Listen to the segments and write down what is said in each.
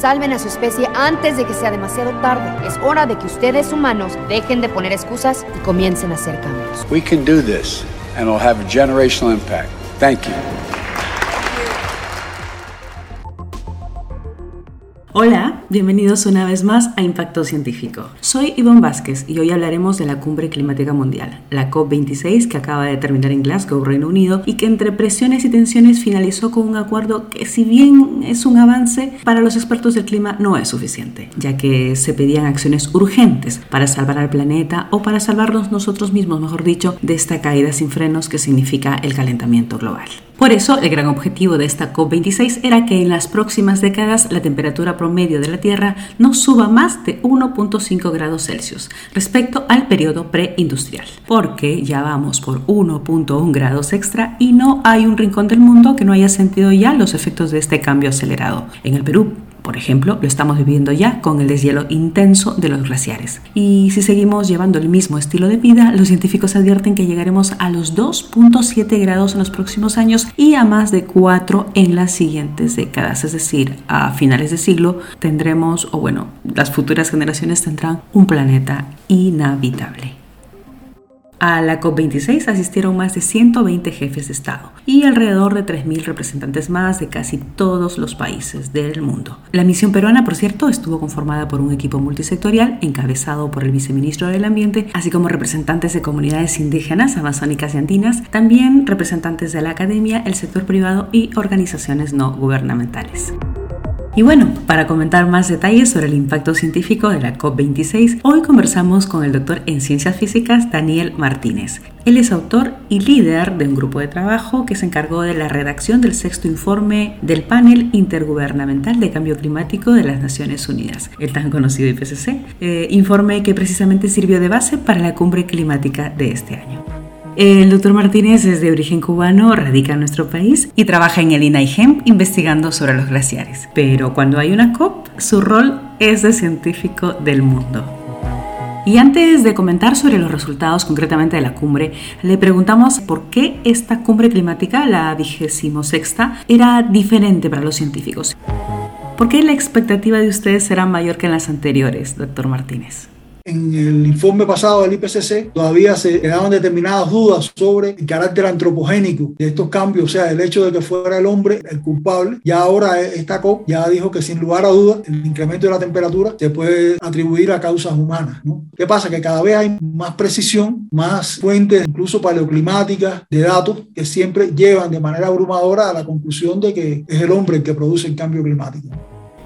Salven a su especie antes de que sea demasiado tarde. Es hora de que ustedes humanos dejen de poner excusas y comiencen a hacer cambios. We can do this and it'll have a generational impact. Thank you. Hola, bienvenidos una vez más a Impacto Científico. Soy Ivonne Vázquez y hoy hablaremos de la Cumbre Climática Mundial, la COP26 que acaba de terminar en Glasgow, Reino Unido, y que entre presiones y tensiones finalizó con un acuerdo que si bien es un avance, para los expertos del clima no es suficiente, ya que se pedían acciones urgentes para salvar al planeta o para salvarnos nosotros mismos, mejor dicho, de esta caída sin frenos que significa el calentamiento global. Por eso, el gran objetivo de esta COP26 era que en las próximas décadas la temperatura promedio de la Tierra no suba más de 1.5 grados Celsius respecto al periodo preindustrial, porque ya vamos por 1.1 grados extra y no hay un rincón del mundo que no haya sentido ya los efectos de este cambio acelerado. En el Perú, por ejemplo, lo estamos viviendo ya con el deshielo intenso de los glaciares. Y si seguimos llevando el mismo estilo de vida, los científicos advierten que llegaremos a los 2.7 grados en los próximos años y a más de 4 en las siguientes décadas. Es decir, a finales de siglo tendremos, o bueno, las futuras generaciones tendrán un planeta inhabitable. A la COP26 asistieron más de 120 jefes de Estado y alrededor de 3.000 representantes más de casi todos los países del mundo. La misión peruana, por cierto, estuvo conformada por un equipo multisectorial encabezado por el viceministro del Ambiente, así como representantes de comunidades indígenas, amazónicas y andinas, también representantes de la academia, el sector privado y organizaciones no gubernamentales. Y bueno, para comentar más detalles sobre el impacto científico de la COP26, hoy conversamos con el doctor en ciencias físicas Daniel Martínez. Él es autor y líder de un grupo de trabajo que se encargó de la redacción del sexto informe del panel intergubernamental de cambio climático de las Naciones Unidas, el tan conocido IPCC, eh, informe que precisamente sirvió de base para la cumbre climática de este año. El doctor Martínez es de origen cubano, radica en nuestro país y trabaja en el INAIGEM investigando sobre los glaciares. Pero cuando hay una COP, su rol es de científico del mundo. Y antes de comentar sobre los resultados concretamente de la cumbre, le preguntamos por qué esta cumbre climática, la vigésimo sexta, era diferente para los científicos. ¿Por qué la expectativa de ustedes será mayor que en las anteriores, doctor Martínez? En el informe pasado del IPCC todavía se quedaban determinadas dudas sobre el carácter antropogénico de estos cambios, o sea, el hecho de que fuera el hombre el culpable. Ya ahora esta COP ya dijo que sin lugar a dudas el incremento de la temperatura se puede atribuir a causas humanas. ¿no? ¿Qué pasa? Que cada vez hay más precisión, más fuentes, incluso paleoclimáticas, de datos que siempre llevan de manera abrumadora a la conclusión de que es el hombre el que produce el cambio climático.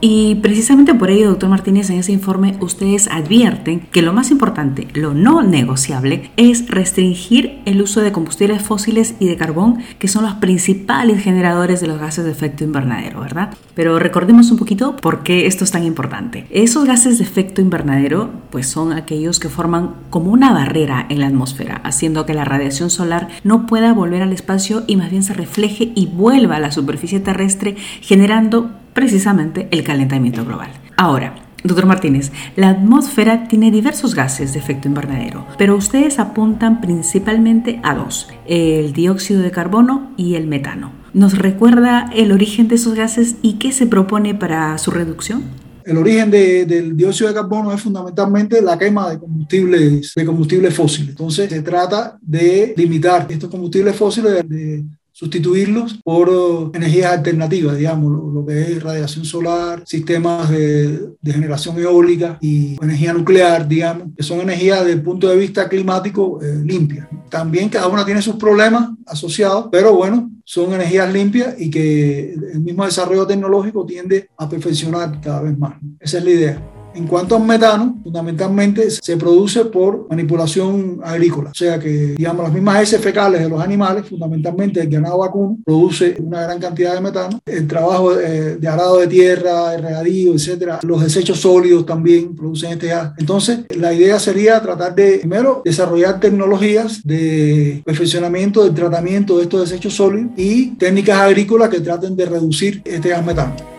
Y precisamente por ello, doctor Martínez, en ese informe ustedes advierten que lo más importante, lo no negociable, es restringir el uso de combustibles fósiles y de carbón, que son los principales generadores de los gases de efecto invernadero, ¿verdad? Pero recordemos un poquito por qué esto es tan importante. Esos gases de efecto invernadero, pues son aquellos que forman como una barrera en la atmósfera, haciendo que la radiación solar no pueda volver al espacio y más bien se refleje y vuelva a la superficie terrestre, generando precisamente el calentamiento global. Ahora, Doctor Martínez, la atmósfera tiene diversos gases de efecto invernadero, pero ustedes apuntan principalmente a dos, el dióxido de carbono y el metano. ¿Nos recuerda el origen de esos gases y qué se propone para su reducción? El origen del dióxido de carbono es fundamentalmente la quema de combustibles, de combustibles fósiles. Entonces se trata de limitar estos combustibles fósiles, sustituirlos por oh, energías alternativas, digamos, lo, que es radiación solar, sistemas de, generación eólica y energía nuclear, digamos, que son energías desde el punto de vista climático eh, limpias. También cada una tiene sus problemas asociados, pero bueno, son energías limpias y que el mismo desarrollo tecnológico tiende a perfeccionar cada vez más. Esa es la idea. En cuanto al metano, fundamentalmente se produce por manipulación agrícola. O sea que, digamos, las mismas heces fecales de los animales, fundamentalmente el ganado vacuno, produce una gran cantidad de metano. El trabajo de, arado de tierra, de regadío, etcétera, los desechos sólidos también producen este gas. Entonces, la idea sería tratar de, primero, desarrollar tecnologías de perfeccionamiento del tratamiento de estos desechos sólidos y técnicas agrícolas que traten de reducir este gas metano.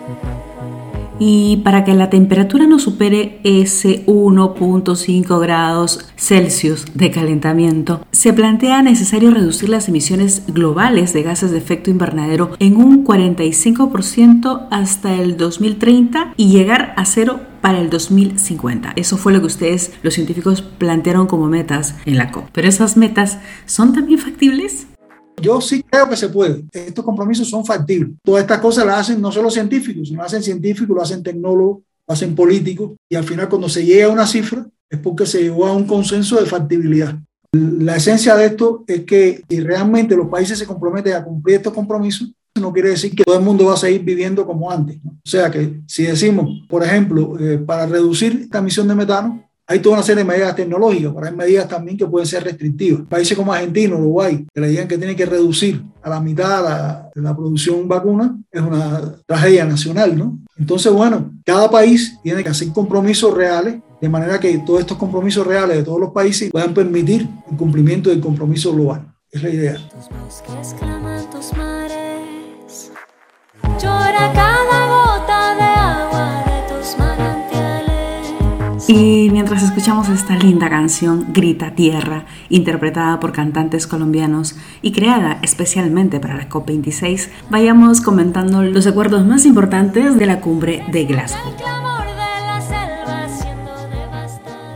Y para que la temperatura no supere ese 1.5 grados Celsius de calentamiento, se plantea necesario reducir las emisiones globales de gases de efecto invernadero en un 45% hasta el 2030 y llegar a cero para el 2050. Eso fue lo que ustedes, los científicos, plantearon como metas en la COP. Pero esas metas son también factibles. Yo sí creo que se puede. Estos compromisos son factibles. Todas estas cosas las hacen no solo científicos, sino hacen científicos, lo hacen tecnólogos, lo hacen políticos. Y al final, cuando se llega a una cifra, es porque se llegó a un consenso de factibilidad. La esencia de esto es que si realmente los países se comprometen a cumplir estos compromisos, no quiere decir que todo el mundo va a seguir viviendo como antes. O sea que si decimos, por ejemplo, eh, para reducir esta emisión de metano, hay toda una serie de medidas tecnológicas, pero hay medidas también que pueden ser restrictivas. Países como Argentina, Uruguay, que le digan que tienen que reducir a la mitad la, la producción vacuna, es una tragedia nacional, ¿no? Entonces, bueno, cada país tiene que hacer compromisos reales, de manera que todos estos compromisos reales de todos los países puedan permitir el cumplimiento del compromiso global. Es la idea. Y mientras escuchamos esta linda canción, Grita Tierra, interpretada por cantantes colombianos y creada especialmente para la COP26, vayamos comentando los acuerdos más importantes de la cumbre de Glasgow.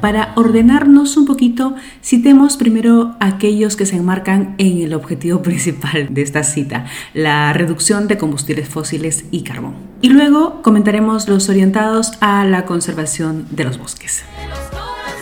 Para ordenarnos un poquito, citemos primero aquellos que se enmarcan en el objetivo principal de esta cita, la reducción de combustibles fósiles y carbón. Y luego comentaremos los orientados a la conservación de los bosques.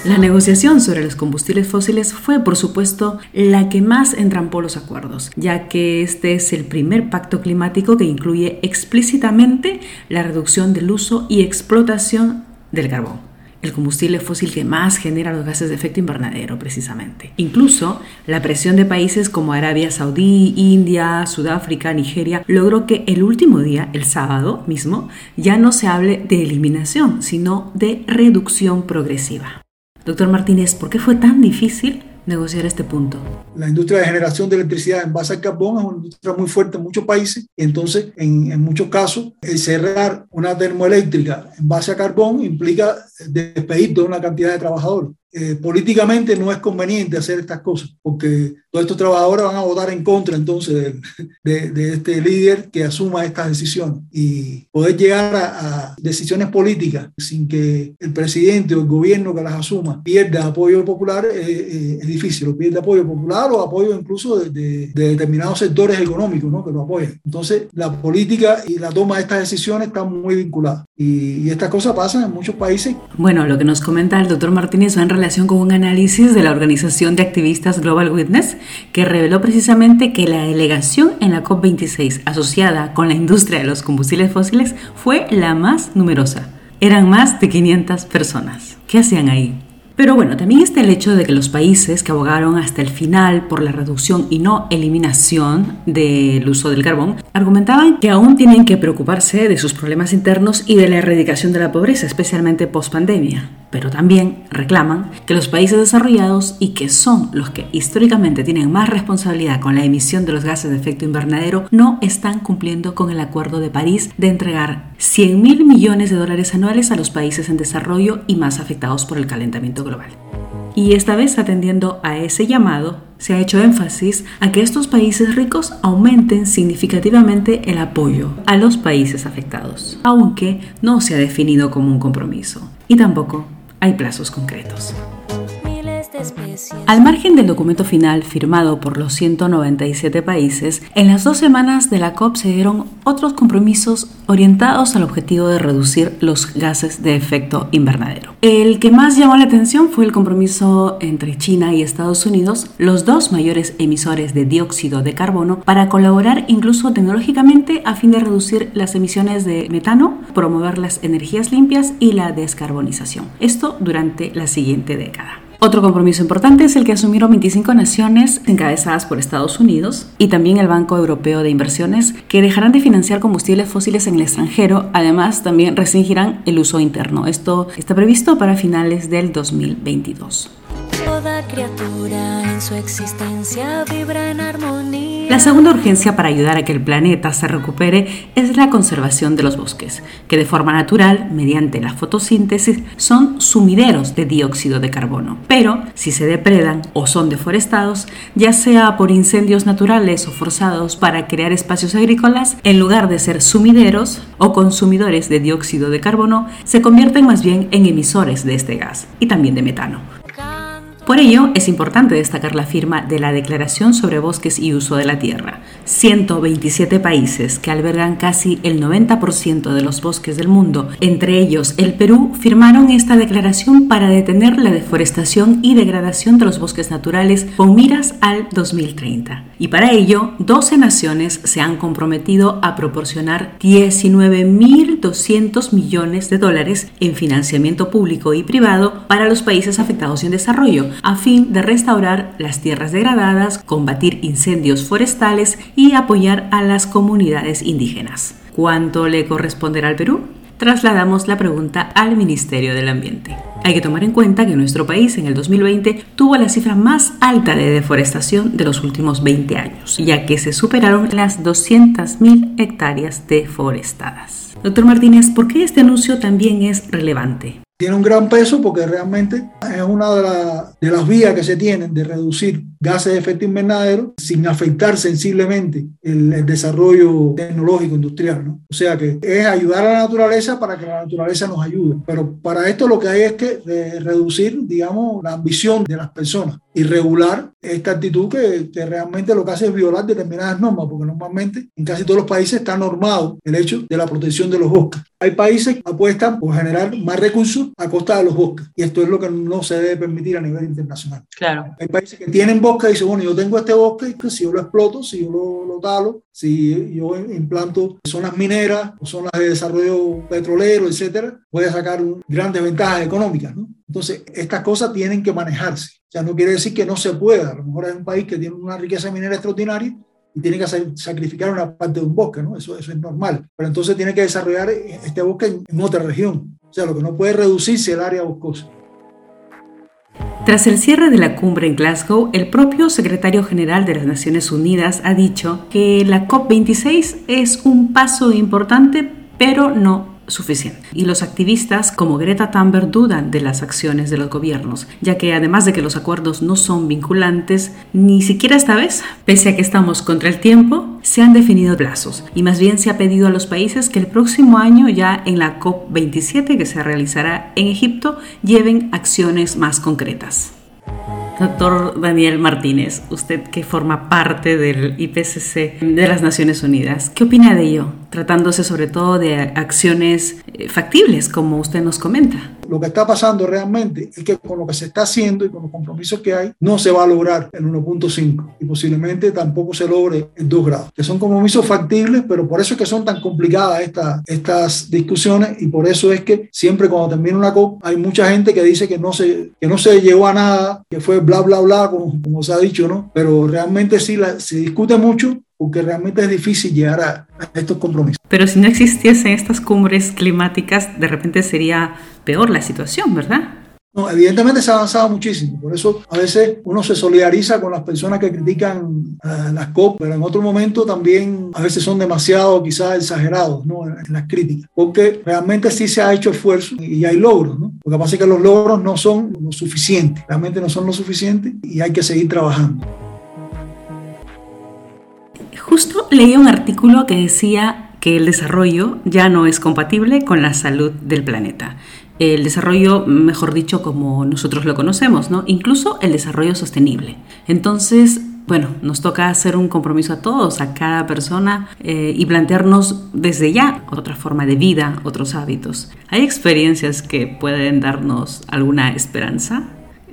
La negociación sobre los combustibles fósiles fue, por supuesto, la que más entrampó los acuerdos, ya que este es el primer pacto climático que incluye explícitamente la reducción del uso y explotación del carbón el combustible fósil que más genera los gases de efecto invernadero, precisamente. Incluso la presión de países como Arabia Saudí, India, Sudáfrica, Nigeria, logró que el último día, el sábado mismo, ya no se hable de eliminación, sino de reducción progresiva. Doctor Martínez, ¿por qué fue tan difícil negociar este punto? La industria de generación de electricidad en base al carbón es una industria muy fuerte en muchos países. Entonces, en, muchos casos, el cerrar una termoeléctrica en base a carbón implica despedir toda una cantidad de trabajadores. Eh, políticamente no es conveniente hacer estas cosas, porque todos estos trabajadores van a votar en contra entonces de, de, este líder que asuma estas decisiones. Y poder llegar a, decisiones políticas sin que el presidente o el gobierno que las asuma pierda apoyo popular eh, eh, es difícil, o pierde apoyo popular o apoyo incluso de, determinados sectores económicos ¿no? que lo apoyan. Entonces, la política y la toma de estas decisiones están muy vinculadas. Y, y estas cosas pasan en muchos países. Bueno, lo que nos comenta el doctor Martínez va en relación con un análisis de la organización de activistas Global Witness que reveló precisamente que la delegación en la COP26 asociada con la industria de los combustibles fósiles fue la más numerosa. Eran más de 500 personas. ¿Qué hacían ahí? Pero bueno, también está el hecho de que los países que abogaron hasta el final por la reducción y no eliminación del uso del carbón argumentaban que aún tienen que preocuparse de sus problemas internos y de la erradicación de la pobreza, especialmente post pandemia. Pero también reclaman que los países desarrollados y que son los que históricamente tienen más responsabilidad con la emisión de los gases de efecto invernadero no están cumpliendo con el Acuerdo de París de entregar 100 mil millones de dólares anuales a los países en desarrollo y más afectados por el calentamiento global. Y esta vez atendiendo a ese llamado, se ha hecho énfasis a que estos países ricos aumenten significativamente el apoyo a los países afectados, aunque no se ha definido como un compromiso y tampoco hay plazos concretos. Al margen del documento final firmado por los 197 países, en las dos semanas de la COP se dieron otros compromisos orientados al objetivo de reducir los gases de efecto invernadero. El que más llamó la atención fue el compromiso entre China y Estados Unidos, los dos mayores emisores de dióxido de carbono, para colaborar incluso tecnológicamente a fin de reducir las emisiones de metano, promover las energías limpias y la descarbonización. Esto durante la siguiente década. Otro compromiso importante es el que asumieron 25 naciones encabezadas por Estados Unidos y también el Banco Europeo de Inversiones, que dejarán de financiar combustibles fósiles en el extranjero. Además, también restringirán el uso interno. Esto está previsto para finales del 2022. La segunda urgencia para ayudar a que el planeta se recupere es la conservación de los bosques, que de forma natural, mediante la fotosíntesis, son sumideros de dióxido de carbono. Pero si se depredan o son deforestados, ya sea por incendios naturales o forzados para crear espacios agrícolas, en lugar de ser sumideros o consumidores de dióxido de carbono, se convierten más bien en emisores de este gas y también de metano. Por ello, es importante destacar la firma de la Declaración sobre Bosques y Uso de la Tierra. 127 países que albergan casi el 90% de los bosques del mundo, entre ellos el Perú, firmaron esta declaración para detener la deforestación y degradación de los bosques naturales con miras al 2030. Y para ello, 12 naciones se han comprometido a proporcionar 19.200 millones de dólares en financiamiento público y privado para los países afectados en desarrollo, a fin de restaurar las tierras degradadas, combatir incendios forestales y apoyar a las comunidades indígenas. ¿Cuánto le corresponderá al Perú? Trasladamos la pregunta al Ministerio del Ambiente. Hay que tomar en cuenta que nuestro país en el 2020 tuvo la cifra más alta de deforestación de los últimos 20 años, ya que se superaron las 200.000 hectáreas deforestadas. Doctor Martínez, ¿por qué este anuncio también es relevante? tiene un gran peso porque realmente es una de, las vías que se tienen de reducir gases de efecto invernadero sin afectar sensiblemente el, desarrollo tecnológico industrial. ¿no? O sea que es ayudar a la naturaleza para que la naturaleza nos ayude. Pero para esto lo que hay es que reducir, digamos, la ambición de las personas y regular esta actitud que, que, realmente lo que hace es violar determinadas normas, porque normalmente en casi todos los países está normado el hecho de la protección de los bosques. Hay países que apuestan por generar más recursos a costa de los bosques, y esto es lo que no se debe permitir a nivel internacional. Claro. Hay países que tienen bosques y dicen, bueno, yo tengo este bosque, y si yo lo exploto, si yo lo, lo talo, si yo implanto zonas mineras o zonas de desarrollo petrolero, etcétera, voy a sacar grandes ventajas económicas, ¿no? Entonces, estas cosas tienen que manejarse. O sea, no quiere decir que no se pueda. A lo mejor es un país que tiene una riqueza minera extraordinaria y tiene que sacrificar una parte de un bosque, ¿no? Eso, eso es normal. Pero entonces tiene que desarrollar este bosque en, otra región. O sea, lo que no puede reducirse el área boscosa. Tras el cierre de la cumbre en Glasgow, el propio secretario general de las Naciones Unidas ha dicho que la COP26 es un paso importante, pero no suficiente. Y los activistas como Greta Thunberg dudan de las acciones de los gobiernos, ya que además de que los acuerdos no son vinculantes, ni siquiera esta vez, pese a que estamos contra el tiempo, se han definido plazos y más bien se ha pedido a los países que el próximo año ya en la COP27 que se realizará en Egipto lleven acciones más concretas. Doctor Daniel Martínez, usted que forma parte del IPCC de las Naciones Unidas, ¿qué opina de ello? Tratándose sobre todo de acciones eh, factibles, como usted nos comenta. Lo que está pasando realmente es que con lo que se está haciendo y con los compromisos que hay, no se va a lograr el 1.5 y posiblemente tampoco se logre el 2 grados, que son compromisos factibles, pero por eso es que son tan complicadas estas, estas discusiones y por eso es que siempre cuando termina una COP hay mucha gente que dice que no se, que no se llegó a nada, que fue bla, bla, bla, como, como se ha dicho, ¿no? Pero realmente sí la, se discute mucho porque realmente es difícil llegar a, estos compromisos. Pero si no existiesen estas cumbres climáticas, de repente sería peor la situación, ¿verdad? No, evidentemente se ha avanzado muchísimo, por eso a veces uno se solidariza con las personas que critican eh, las COP, pero en otro momento también a veces son demasiado quizás exagerados ¿no? en, las críticas, porque realmente sí se ha hecho esfuerzo y hay logros, ¿no? Lo que pasa es que los logros no son lo suficiente, realmente no son lo suficiente y hay que seguir trabajando. Justo leí un artículo que decía que el desarrollo ya no es compatible con la salud del planeta. El desarrollo, mejor dicho, como nosotros lo conocemos, ¿no? Incluso el desarrollo sostenible. Entonces, bueno, nos toca hacer un compromiso a todos, a cada persona eh, y plantearnos desde ya otra forma de vida, otros hábitos. ¿Hay experiencias que pueden darnos alguna esperanza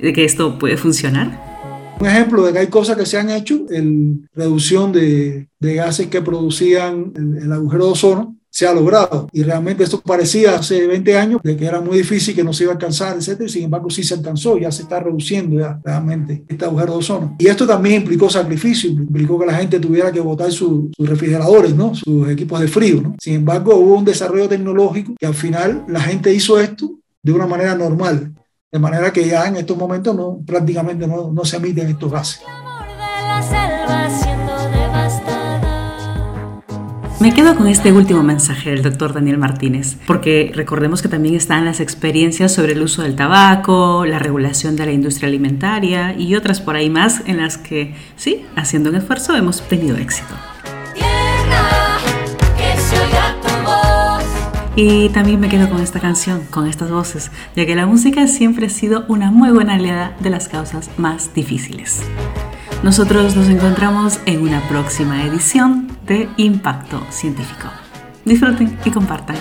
de que esto puede funcionar? Un ejemplo de que hay cosas que se han hecho, en reducción de, gases que producían el, el, agujero de ozono, se ha logrado. Y realmente esto parecía hace 20 años de que era muy difícil, que no se iba a alcanzar, etcétera. Sin embargo, sí se alcanzó, ya se está reduciendo realmente este agujero de ozono. Y esto también implicó sacrificio, implicó que la gente tuviera que botar sus refrigeradores, ¿no? sus equipos de frío. Sin embargo, hubo un desarrollo tecnológico que al final la gente hizo esto de una manera normal de manera que ya en estos momentos no, prácticamente no, no se emiten estos gases. Me quedo con este último mensaje del doctor Daniel Martínez, porque recordemos que también están las experiencias sobre el uso del tabaco, la regulación de la industria alimentaria y otras por ahí más en las que, sí, haciendo un esfuerzo hemos tenido éxito. Y también me quedo con esta canción, con estas voces, ya que la música siempre ha sido una muy buena aliada de las causas más difíciles. Nosotros nos encontramos en una próxima edición de Impacto Científico. Disfruten y compartan.